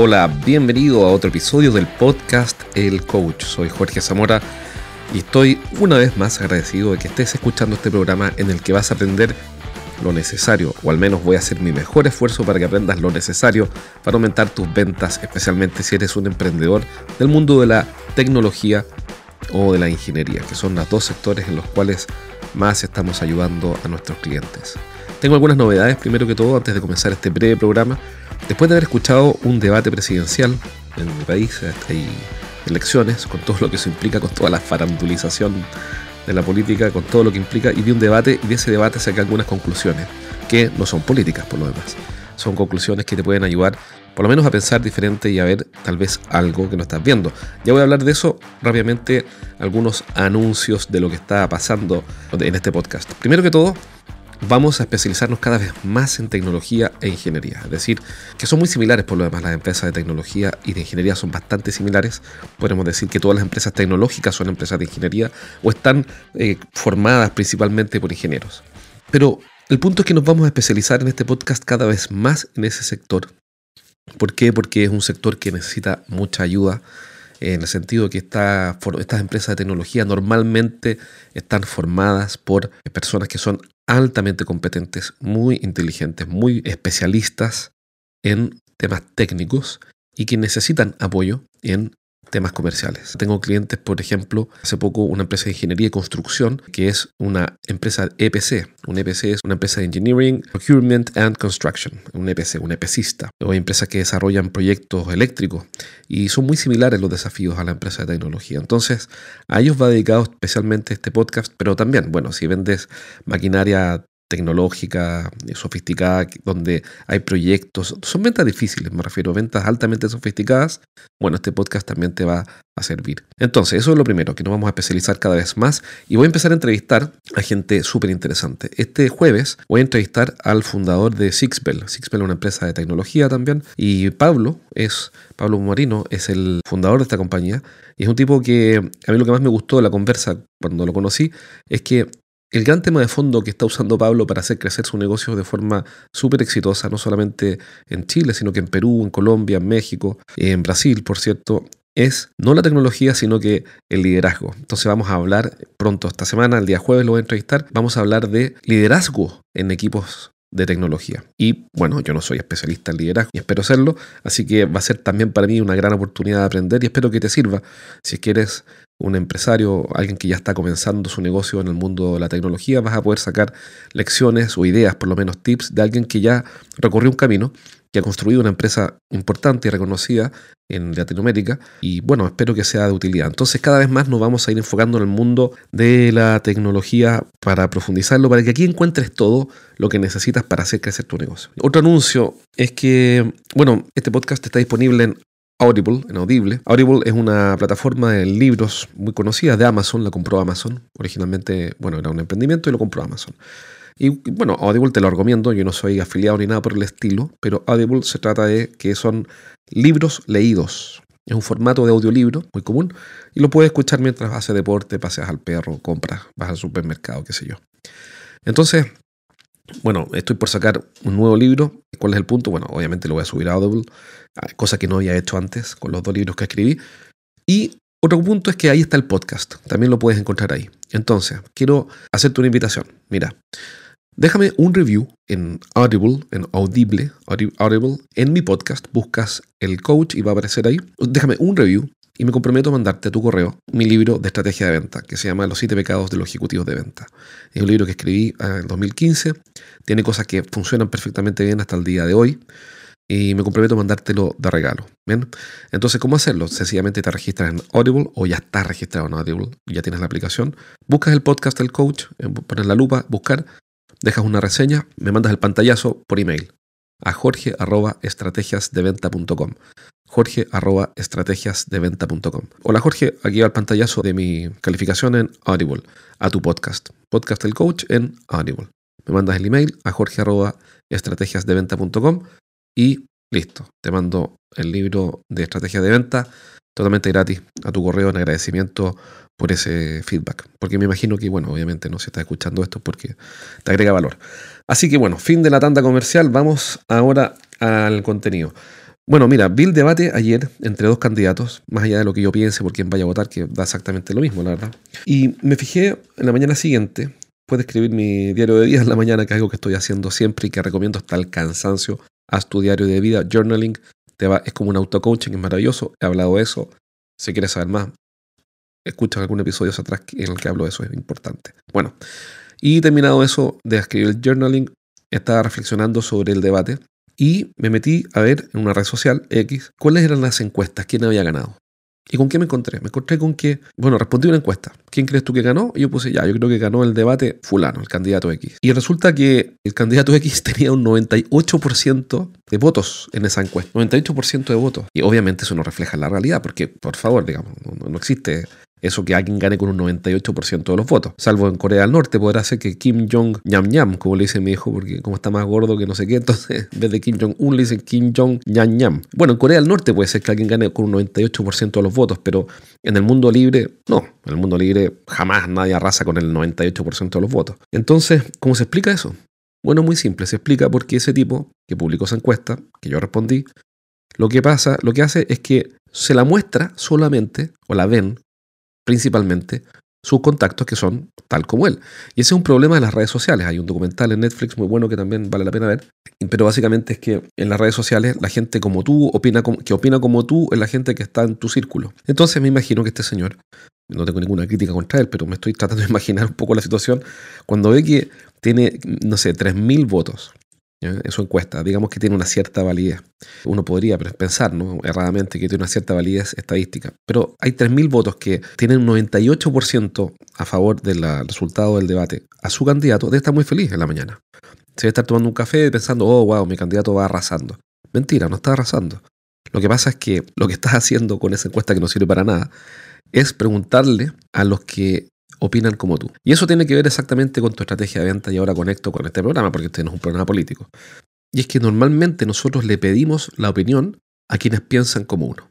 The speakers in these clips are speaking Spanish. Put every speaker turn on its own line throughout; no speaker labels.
Hola, bienvenido a otro episodio del podcast El Coach. Soy Jorge Zamora y estoy una vez más agradecido de que estés escuchando este programa en el que vas a aprender lo necesario, o al menos voy a hacer mi mejor esfuerzo para que aprendas lo necesario para aumentar tus ventas, especialmente si eres un emprendedor del mundo de la tecnología o de la ingeniería, que son los dos sectores en los cuales más estamos ayudando a nuestros clientes. Tengo algunas novedades, primero que todo, antes de comenzar este breve programa. Después de haber escuchado un debate presidencial en mi país, hay elecciones, con todo lo que eso implica, con toda la farandulización de la política, con todo lo que implica, y vi un debate y de ese debate saqué algunas conclusiones, que no son políticas por lo demás. Son conclusiones que te pueden ayudar por lo menos a pensar diferente y a ver tal vez algo que no estás viendo. Ya voy a hablar de eso rápidamente, algunos anuncios de lo que está pasando en este podcast. Primero que todo, vamos a especializarnos cada vez más en tecnología e ingeniería. Es decir, que son muy similares por lo demás. Las empresas de tecnología y de ingeniería son bastante similares. Podemos decir que todas las empresas tecnológicas son empresas de ingeniería o están eh, formadas principalmente por ingenieros. Pero el punto es que nos vamos a especializar en este podcast cada vez más en ese sector. ¿Por qué? Porque es un sector que necesita mucha ayuda en el sentido que estas empresas de tecnología normalmente están formadas por personas que son altamente competentes, muy inteligentes, muy especialistas en temas técnicos y que necesitan apoyo en temas comerciales. Tengo clientes, por ejemplo, hace poco una empresa de ingeniería y construcción que es una empresa EPC. Un EPC es una empresa de Engineering, Procurement and Construction. Un EPC, un EPCista. O hay empresas que desarrollan proyectos eléctricos y son muy similares los desafíos a la empresa de tecnología. Entonces, a ellos va dedicado especialmente este podcast, pero también, bueno, si vendes maquinaria tecnológica, eh, sofisticada, donde hay proyectos. Son ventas difíciles, me refiero, ventas altamente sofisticadas. Bueno, este podcast también te va a servir. Entonces, eso es lo primero, que nos vamos a especializar cada vez más y voy a empezar a entrevistar a gente súper interesante. Este jueves voy a entrevistar al fundador de Sixbell. Sixbell es una empresa de tecnología también y Pablo es, Pablo Marino es el fundador de esta compañía y es un tipo que a mí lo que más me gustó de la conversa cuando lo conocí es que el gran tema de fondo que está usando Pablo para hacer crecer su negocio de forma súper exitosa, no solamente en Chile, sino que en Perú, en Colombia, en México, en Brasil, por cierto, es no la tecnología, sino que el liderazgo. Entonces vamos a hablar pronto esta semana, el día jueves lo voy a entrevistar, vamos a hablar de liderazgo en equipos de tecnología. Y bueno, yo no soy especialista en liderazgo y espero serlo, así que va a ser también para mí una gran oportunidad de aprender y espero que te sirva si quieres un empresario, alguien que ya está comenzando su negocio en el mundo de la tecnología, vas a poder sacar lecciones o ideas, por lo menos tips, de alguien que ya recorrió un camino, que ha construido una empresa importante y reconocida en Latinoamérica y bueno, espero que sea de utilidad. Entonces cada vez más nos vamos a ir enfocando en el mundo de la tecnología para profundizarlo, para que aquí encuentres todo lo que necesitas para hacer crecer tu negocio. Otro anuncio es que, bueno, este podcast está disponible en Audible, en Audible. Audible es una plataforma de libros muy conocida de Amazon, la compró Amazon. Originalmente, bueno, era un emprendimiento y lo compró Amazon. Y bueno, Audible te lo recomiendo, yo no soy afiliado ni nada por el estilo, pero Audible se trata de que son libros leídos. Es un formato de audiolibro muy común y lo puedes escuchar mientras haces deporte, paseas al perro, compras, vas al supermercado, qué sé yo. Entonces, bueno, estoy por sacar un nuevo libro. ¿Cuál es el punto? Bueno, obviamente lo voy a subir a Audible, cosa que no había hecho antes con los dos libros que escribí. Y otro punto es que ahí está el podcast. También lo puedes encontrar ahí. Entonces, quiero hacerte una invitación. Mira, déjame un review en Audible, en Audible, Audible, en mi podcast. Buscas el coach y va a aparecer ahí. Déjame un review y me comprometo a mandarte a tu correo mi libro de estrategia de venta, que se llama Los siete pecados de los ejecutivos de venta. Es un libro que escribí en 2015, tiene cosas que funcionan perfectamente bien hasta el día de hoy y me comprometo a mandártelo de regalo. ¿bien? Entonces, ¿cómo hacerlo? Sencillamente te registras en Audible o ya estás registrado en Audible, ya tienes la aplicación, buscas el podcast del coach, pones la lupa, buscar, dejas una reseña, me mandas el pantallazo por email a jorge.estrategiasdeventa.com jorge arroba estrategiasdeventa.com. Hola Jorge, aquí va el pantallazo de mi calificación en Audible, a tu podcast, podcast del coach en Audible. Me mandas el email a jorge arroba estrategiasdeventa.com y listo, te mando el libro de estrategia de venta totalmente gratis a tu correo en agradecimiento por ese feedback. Porque me imagino que, bueno, obviamente no se está escuchando esto porque te agrega valor. Así que bueno, fin de la tanda comercial. Vamos ahora al contenido. Bueno, mira, vi el debate ayer entre dos candidatos, más allá de lo que yo piense por quién vaya a votar, que da exactamente lo mismo, la verdad. Y me fijé en la mañana siguiente, puedes escribir mi diario de vida en la mañana, que es algo que estoy haciendo siempre y que recomiendo hasta el cansancio. Haz tu diario de vida, journaling, te va, es como un auto-coaching, es maravilloso. He hablado de eso. Si quieres saber más, escucha algún episodio atrás en el que hablo de eso, es importante. Bueno, y terminado eso de escribir el journaling, estaba reflexionando sobre el debate y me metí a ver en una red social X cuáles eran las encuestas, quién había ganado. ¿Y con qué me encontré? Me encontré con que, bueno, respondí una encuesta. ¿Quién crees tú que ganó? Y yo puse, ya, yo creo que ganó el debate fulano, el candidato X. Y resulta que el candidato X tenía un 98% de votos en esa encuesta. 98% de votos. Y obviamente eso no refleja la realidad, porque, por favor, digamos, no, no existe eso que alguien gane con un 98% de los votos. Salvo en Corea del Norte, podrá ser que Kim Jong Ñam Ñam, como le dice mi hijo, porque como está más gordo que no sé qué, entonces en vez de Kim Jong-un le dicen Kim Jong Ñam Ñam. Bueno, en Corea del Norte puede ser que alguien gane con un 98% de los votos, pero en el mundo libre, no. En el mundo libre jamás nadie arrasa con el 98% de los votos. Entonces, ¿cómo se explica eso? Bueno, muy simple, se explica porque ese tipo que publicó esa encuesta, que yo respondí, lo que pasa, lo que hace es que se la muestra solamente, o la ven, principalmente sus contactos que son tal como él. Y ese es un problema de las redes sociales. Hay un documental en Netflix muy bueno que también vale la pena ver, pero básicamente es que en las redes sociales la gente como tú, opina que opina como tú, es la gente que está en tu círculo. Entonces me imagino que este señor, no tengo ninguna crítica contra él, pero me estoy tratando de imaginar un poco la situación, cuando ve que tiene, no sé, 3.000 votos en su encuesta, digamos que tiene una cierta validez. Uno podría pensar, ¿no? erradamente, que tiene una cierta validez estadística, pero hay 3.000 votos que tienen un 98% a favor del resultado del debate a su candidato, debe estar muy feliz en la mañana. Se debe estar tomando un café pensando, oh, wow, mi candidato va arrasando. Mentira, no está arrasando. Lo que pasa es que lo que estás haciendo con esa encuesta que no sirve para nada es preguntarle a los que opinan como tú. Y eso tiene que ver exactamente con tu estrategia de venta y ahora conecto con este programa, porque este no es un programa político. Y es que normalmente nosotros le pedimos la opinión a quienes piensan como uno.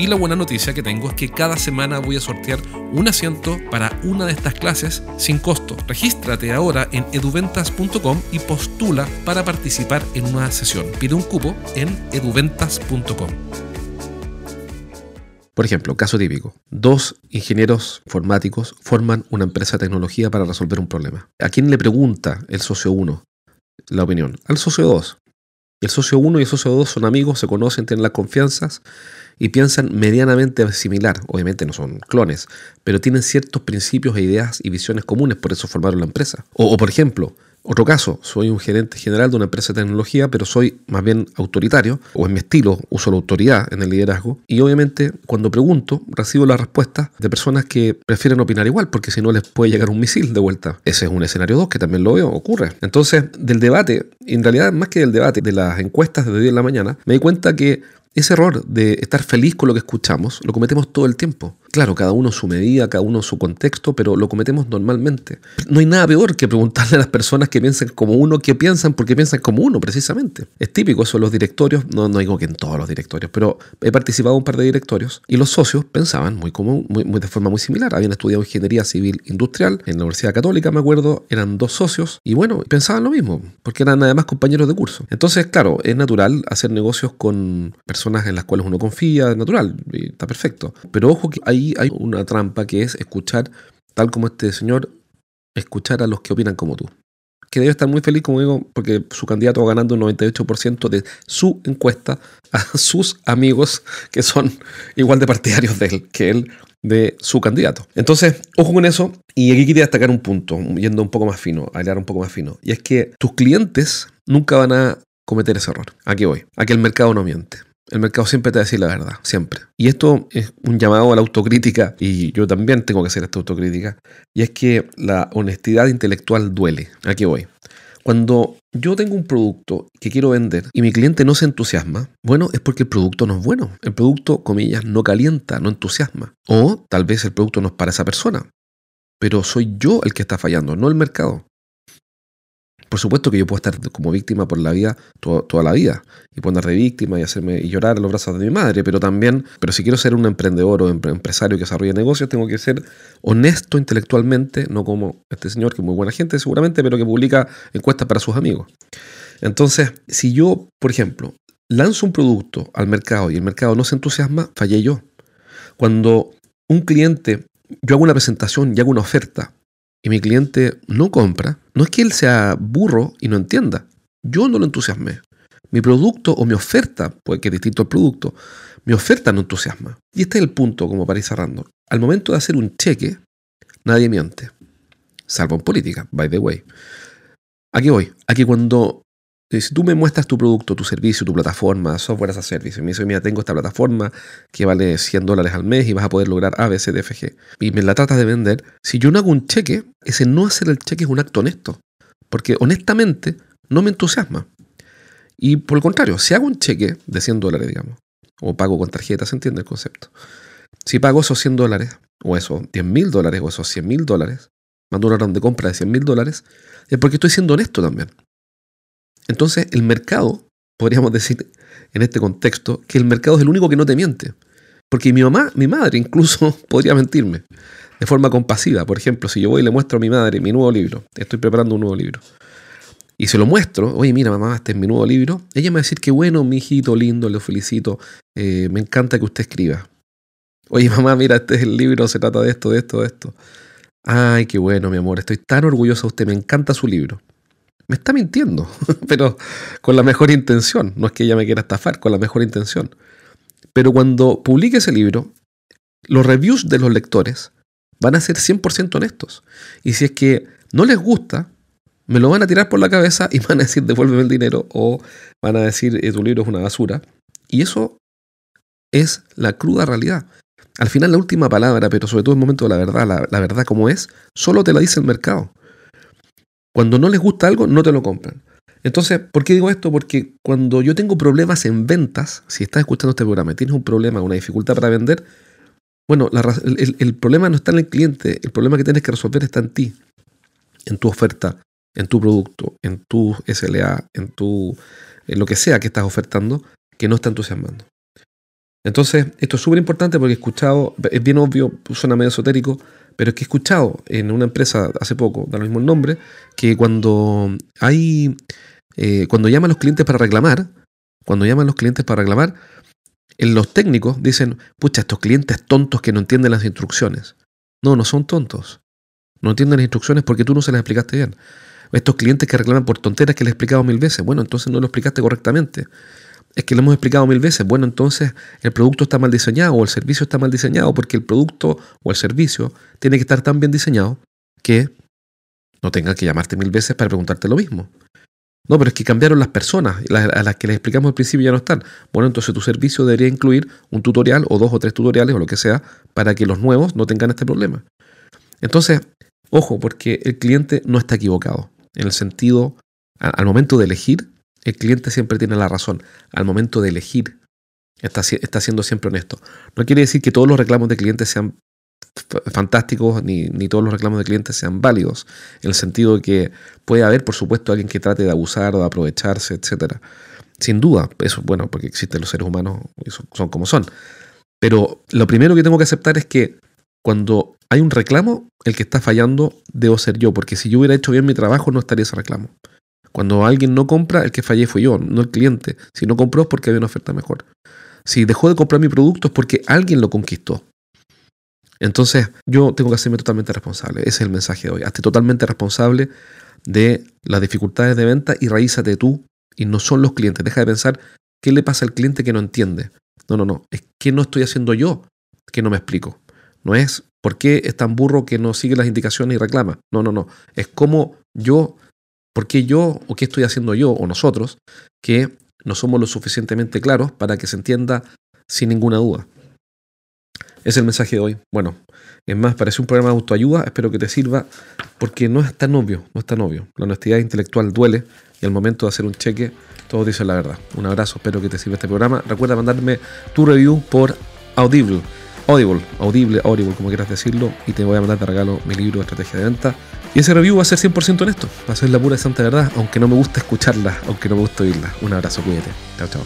Y la buena noticia que tengo es que cada semana voy a sortear un asiento para una de estas clases sin costo. Regístrate ahora en eduventas.com y postula para participar en una sesión. Pide un cupo en eduventas.com.
Por ejemplo, caso típico. Dos ingenieros informáticos forman una empresa de tecnología para resolver un problema. ¿A quién le pregunta el socio 1 la opinión? Al socio 2. El socio 1 y el socio 2 son amigos, se conocen, tienen las confianzas y piensan medianamente similar. Obviamente no son clones, pero tienen ciertos principios e ideas y visiones comunes, por eso formaron la empresa. O, por ejemplo, otro caso, soy un gerente general de una empresa de tecnología, pero soy más bien autoritario, o en mi estilo uso la autoridad en el liderazgo, y obviamente cuando pregunto recibo la respuesta de personas que prefieren opinar igual, porque si no les puede llegar un misil de vuelta. Ese es un escenario 2 que también lo veo, ocurre. Entonces, del debate, en realidad más que del debate, de las encuestas de hoy en la mañana, me di cuenta que ese error de estar feliz con lo que escuchamos lo cometemos todo el tiempo. Claro, cada uno su medida, cada uno su contexto, pero lo cometemos normalmente. No hay nada peor que preguntarle a las personas que piensan como uno qué piensan porque piensan como uno, precisamente. Es típico eso en los directorios, no, no digo que en todos los directorios, pero he participado en un par de directorios y los socios pensaban muy, común, muy, de forma muy similar. Habían estudiado ingeniería civil industrial en la Universidad Católica, me acuerdo, eran dos socios y bueno, pensaban lo mismo, porque eran además compañeros de curso. Entonces, claro, es natural hacer negocios con personas en las cuales uno confía, es natural, está perfecto. Pero ojo que hay hay una trampa que es escuchar, tal como este señor, escuchar a los que opinan como tú. Que debe estar muy feliz, como digo, porque su candidato va ganando un 98% de su encuesta a sus amigos que son igual de partidarios de él que él de su candidato. Entonces, ojo con eso. Y aquí quería destacar un punto, yendo un poco más fino, a un poco más fino. Y es que tus clientes nunca van a cometer ese error. Aquí voy. Aquí el mercado no miente. El mercado siempre te va a decir la verdad, siempre. Y esto es un llamado a la autocrítica, y yo también tengo que hacer esta autocrítica, y es que la honestidad intelectual duele. Aquí voy. Cuando yo tengo un producto que quiero vender y mi cliente no se entusiasma, bueno, es porque el producto no es bueno. El producto, comillas, no calienta, no entusiasma. O tal vez el producto no es para esa persona. Pero soy yo el que está fallando, no el mercado. Por supuesto que yo puedo estar como víctima por la vida toda, la vida y poner de víctima y hacerme y llorar a los brazos de mi madre, pero también, pero si quiero ser un emprendedor o empresario que desarrolla negocios, tengo que ser honesto intelectualmente, no como este señor que es muy buena gente seguramente, pero que publica encuestas para sus amigos. Entonces, si yo, por ejemplo, lanzo un producto al mercado y el mercado no se entusiasma, fallé yo. Cuando un cliente, yo hago una presentación y hago una oferta y mi cliente no compra, no es que él sea burro y no entienda. Yo no lo entusiasmé. Mi producto o mi oferta, puede que es distinto al producto, mi oferta no entusiasma. Y este es el punto, como para ir cerrando. Al momento de hacer un cheque, nadie miente. Salvo en política, by the way. Aquí voy. Aquí cuando si tú me muestras tu producto, tu servicio, tu plataforma, software as a service, y me dices, mira, tengo esta plataforma que vale 100 dólares al mes y vas a poder lograr A, B, C, D, F, G, y me la tratas de vender, si yo no hago un cheque, ese no hacer el cheque es un acto honesto, porque honestamente no me entusiasma. Y por el contrario, si hago un cheque de 100 dólares, digamos, o pago con tarjeta, se entiende el concepto. Si pago esos 100 dólares, o esos 10 mil dólares, o esos 100 mil dólares, mando una orden de compra de 100 mil dólares, es porque estoy siendo honesto también. Entonces, el mercado, podríamos decir en este contexto, que el mercado es el único que no te miente. Porque mi mamá, mi madre incluso podría mentirme de forma compasiva. Por ejemplo, si yo voy y le muestro a mi madre mi nuevo libro, estoy preparando un nuevo libro, y se lo muestro, oye, mira mamá, este es mi nuevo libro, ella me va a decir que bueno, mi hijito lindo, le felicito, eh, me encanta que usted escriba. Oye, mamá, mira, este es el libro, se trata de esto, de esto, de esto. Ay, qué bueno, mi amor, estoy tan orgulloso de usted, me encanta su libro me está mintiendo, pero con la mejor intención. No es que ella me quiera estafar, con la mejor intención. Pero cuando publique ese libro, los reviews de los lectores van a ser 100% honestos. Y si es que no les gusta, me lo van a tirar por la cabeza y van a decir devuélveme el dinero o van a decir eh, tu libro es una basura. Y eso es la cruda realidad. Al final la última palabra, pero sobre todo en el momento de la verdad, la, la verdad como es, solo te la dice el mercado. Cuando no les gusta algo, no te lo compran. Entonces, ¿por qué digo esto? Porque cuando yo tengo problemas en ventas, si estás escuchando este programa y tienes un problema, una dificultad para vender, bueno, el, problema no está en el cliente, el problema que tienes que resolver está en ti, en tu oferta, en tu producto, en tu SLA, en tu en lo que sea que estás ofertando, que no está entusiasmando. Entonces, esto es súper importante porque he escuchado, es bien obvio, suena medio esotérico, pero es que he escuchado en una empresa hace poco, da lo mismo el nombre, que cuando hay, eh, cuando llaman los clientes para reclamar, cuando llaman los clientes para reclamar, en los técnicos dicen, pucha, estos clientes tontos que no entienden las instrucciones. No, no son tontos. No entienden las instrucciones porque tú no se las explicaste bien. Estos clientes que reclaman por tonteras que les he explicado mil veces, bueno, entonces no lo explicaste correctamente es que lo hemos explicado mil veces. Bueno, entonces el producto está mal diseñado o el servicio está mal diseñado porque el producto o el servicio tiene que estar tan bien diseñado que no tengan que llamarte mil veces para preguntarte lo mismo. No, pero es que cambiaron las personas, a las que les explicamos al principio ya no están. Bueno, entonces tu servicio debería incluir un tutorial o dos o tres tutoriales o lo que sea para que los nuevos no tengan este problema. Entonces, ojo, porque el cliente no está equivocado. En el sentido, al momento de elegir, el cliente siempre tiene la razón. Al momento de elegir, está, está siendo siempre honesto. No quiere decir que todos los reclamos de clientes sean fantásticos ni, todos los reclamos de clientes sean válidos, en el sentido de que puede haber, por supuesto, alguien que trate de abusar o de aprovecharse, etc. Sin duda, eso es bueno, porque existen los seres humanos y son como son. Pero lo primero que tengo que aceptar es que cuando hay un reclamo, el que está fallando debo ser yo, porque si yo hubiera hecho bien mi trabajo no estaría ese reclamo. Cuando alguien no compra, el que fallé fui yo, no el cliente. Si no compró es porque había una oferta mejor. Si dejó de comprar mi producto es porque alguien lo conquistó. Entonces, yo tengo que hacerme totalmente responsable. Ese es el mensaje de hoy. Hazte totalmente responsable de las dificultades de venta y raízate tú y no son los clientes. Deja de pensar qué le pasa al cliente que no entiende. No, no, no. Es que no estoy haciendo yo que no me explico. No es por qué es tan burro que no sigue las indicaciones y reclama. No, no, no. Es como yo ¿Por qué yo o qué estoy haciendo yo o nosotros que no somos lo suficientemente claros para que se entienda sin ninguna duda? es el mensaje de hoy. Bueno, es más, parece un programa de autoayuda, espero que te sirva, porque no es tan obvio, no es tan obvio. La honestidad intelectual duele y al momento de hacer un cheque, todos dicen la verdad. Un abrazo, espero que te sirva este programa. Recuerda mandarme tu review por Audible. Audible, Audible, Audible, como quieras decirlo, y te voy a mandar de regalo mi libro de estrategia de venta. Y ese review va a ser 100% honesto, va a ser la pura y santa verdad, aunque no me gusta escucharla, aunque no me gusta oírla. Un abrazo, cuídate. Chao, chao.